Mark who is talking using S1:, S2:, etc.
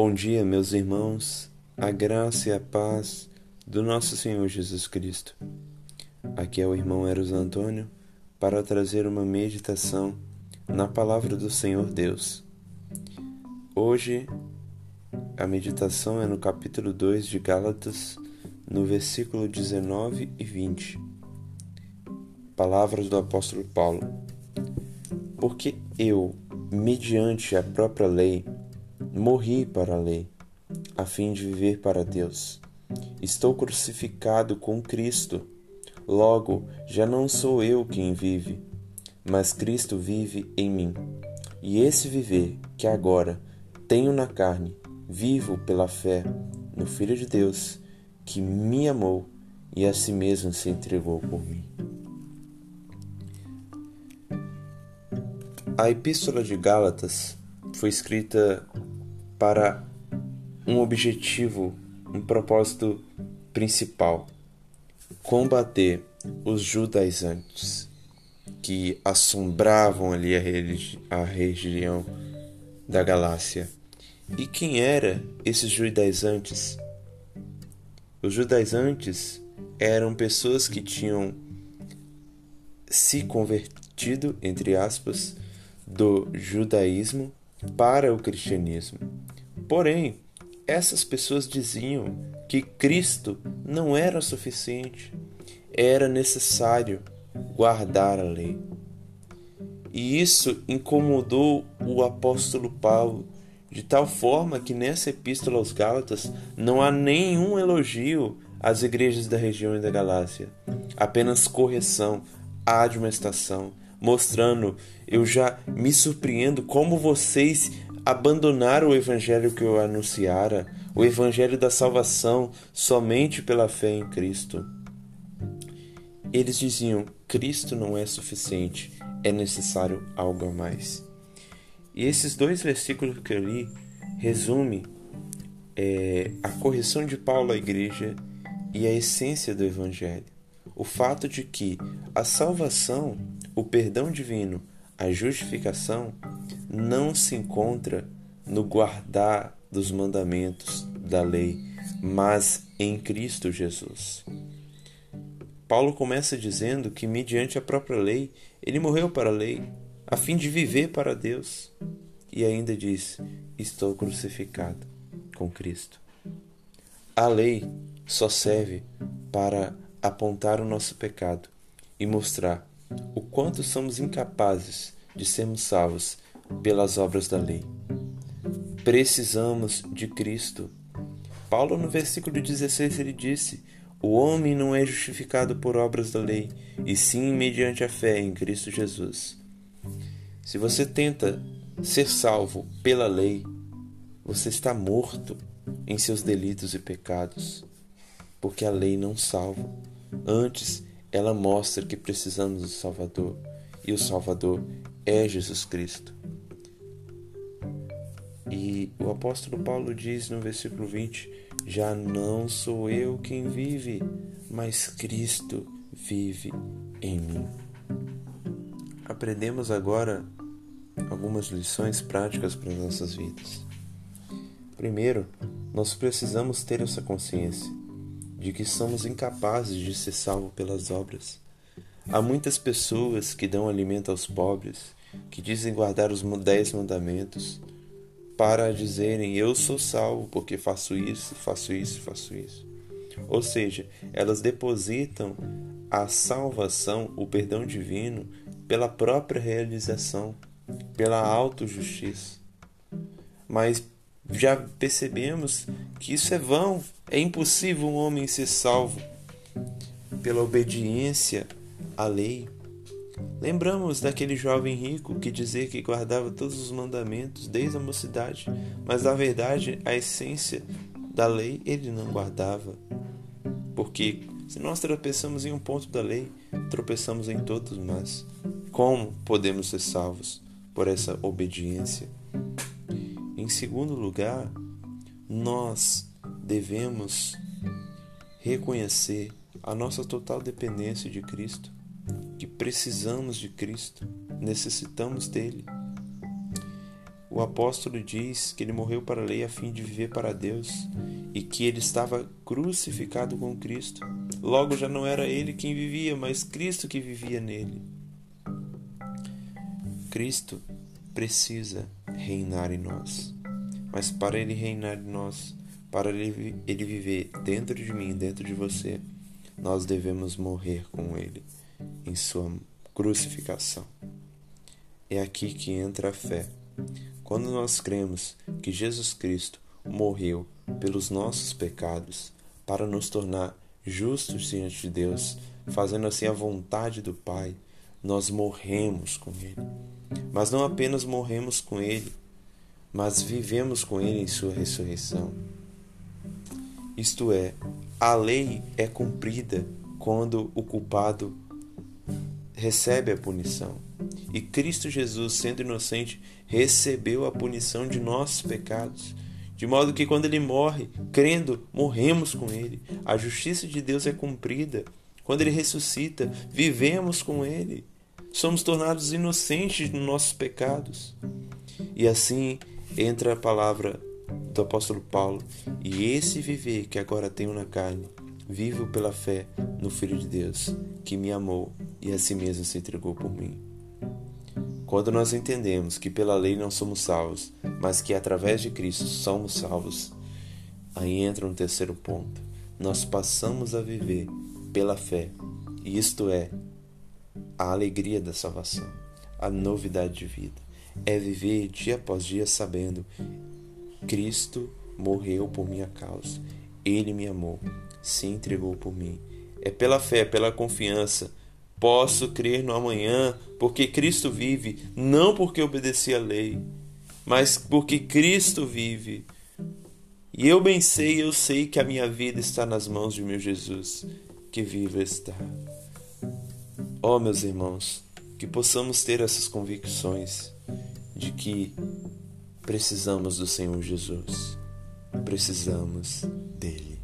S1: Bom dia, meus irmãos, a graça e a paz do nosso Senhor Jesus Cristo. Aqui é o irmão Eros Antônio para trazer uma meditação na palavra do Senhor Deus. Hoje, a meditação é no capítulo 2 de Gálatas, no versículo 19 e 20. Palavras do apóstolo Paulo. Porque eu, mediante a própria lei, Morri para a lei, a fim de viver para Deus. Estou crucificado com Cristo. Logo, já não sou eu quem vive, mas Cristo vive em mim. E esse viver que agora tenho na carne, vivo pela fé no Filho de Deus, que me amou e a si mesmo se entregou por mim. A Epístola de Gálatas foi escrita para um objetivo, um propósito principal: combater os judaizantes que assombravam ali a, religi a região da Galácia. E quem era esses judaizantes? Os judaizantes eram pessoas que tinham se convertido, entre aspas, do judaísmo para o cristianismo. Porém, essas pessoas diziam que Cristo não era suficiente, era necessário guardar a lei. E isso incomodou o apóstolo Paulo, de tal forma que nessa epístola aos Gálatas não há nenhum elogio às igrejas da região e da Galácia, apenas correção, admoestação, mostrando eu já me surpreendo como vocês abandonaram o evangelho que eu anunciara, o evangelho da salvação somente pela fé em Cristo. Eles diziam: Cristo não é suficiente, é necessário algo a mais. E esses dois versículos que eu li resume é, a correção de Paulo à igreja e a essência do evangelho. O fato de que a salvação, o perdão divino, a justificação não se encontra no guardar dos mandamentos da lei, mas em Cristo Jesus. Paulo começa dizendo que, mediante a própria lei, ele morreu para a lei, a fim de viver para Deus. E ainda diz: Estou crucificado com Cristo. A lei só serve para apontar o nosso pecado e mostrar o quanto somos incapazes de sermos salvos pelas obras da lei. Precisamos de Cristo. Paulo, no versículo 16, ele disse: O homem não é justificado por obras da lei, e sim mediante a fé em Cristo Jesus. Se você tenta ser salvo pela lei, você está morto em seus delitos e pecados, porque a lei não salva. Antes, ela mostra que precisamos do Salvador, e o Salvador é Jesus Cristo. E o apóstolo Paulo diz no versículo 20: Já não sou eu quem vive, mas Cristo vive em mim. Aprendemos agora algumas lições práticas para as nossas vidas. Primeiro, nós precisamos ter essa consciência de que somos incapazes de ser salvos pelas obras. Há muitas pessoas que dão alimento aos pobres, que dizem guardar os dez mandamentos para dizerem eu sou salvo porque faço isso, faço isso, faço isso. Ou seja, elas depositam a salvação, o perdão divino, pela própria realização, pela autojustiça. Mas já percebemos que isso é vão, é impossível um homem ser salvo pela obediência à lei. Lembramos daquele jovem rico que dizia que guardava todos os mandamentos desde a mocidade, mas na verdade a essência da lei ele não guardava. Porque se nós tropeçamos em um ponto da lei, tropeçamos em todos, mas como podemos ser salvos por essa obediência? Em segundo lugar, nós devemos reconhecer a nossa total dependência de Cristo que precisamos de Cristo, necessitamos dele. o apóstolo diz que ele morreu para a lei a fim de viver para Deus e que ele estava crucificado com Cristo. Logo já não era ele quem vivia, mas Cristo que vivia nele. Cristo precisa reinar em nós. Mas para ele reinar em nós, para ele, ele viver dentro de mim, dentro de você, nós devemos morrer com ele em sua crucificação. É aqui que entra a fé. Quando nós cremos que Jesus Cristo morreu pelos nossos pecados para nos tornar justos diante de Deus, fazendo assim a vontade do Pai, nós morremos com Ele. Mas não apenas morremos com Ele, mas vivemos com Ele em Sua ressurreição. Isto é, a lei é cumprida quando o culpado recebe a punição. E Cristo Jesus, sendo inocente, recebeu a punição de nossos pecados. De modo que quando ele morre, crendo, morremos com ele. A justiça de Deus é cumprida. Quando ele ressuscita, vivemos com ele. Somos tornados inocentes dos nossos pecados. E assim entra a palavra do apóstolo Paulo: E esse viver que agora tenho na carne, vivo pela fé no Filho de Deus, que me amou e a si mesmo se entregou por mim. Quando nós entendemos que pela lei não somos salvos, mas que através de Cristo somos salvos, aí entra um terceiro ponto. Nós passamos a viver pela fé, e isto é a alegria da salvação, a novidade de vida. É viver dia após dia sabendo Cristo morreu por minha causa. Ele me amou, se entregou por mim. É pela fé, pela confiança, Posso crer no amanhã, porque Cristo vive, não porque obedeci a lei, mas porque Cristo vive. E eu bem sei, eu sei que a minha vida está nas mãos de meu Jesus, que vive está. Ó oh, meus irmãos, que possamos ter essas convicções de que precisamos do Senhor Jesus, precisamos dele.